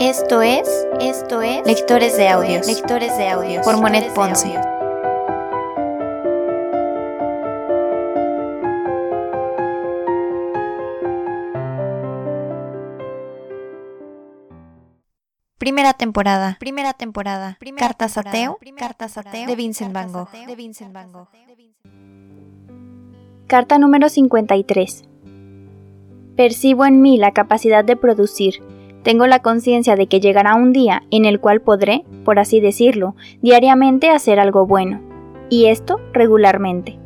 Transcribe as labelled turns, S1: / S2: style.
S1: Esto es, esto es Lectores de Audios, Lectores de Audios. Por Monet Ponce. Primera temporada, primera temporada, Cartas ateo, Cartas ateo de Vincent Van Gogh, de Vincent Van Gogh. Carta número 53. Percibo en mí la capacidad de producir tengo la conciencia de que llegará un día en el cual podré, por así decirlo, diariamente hacer algo bueno, y esto regularmente.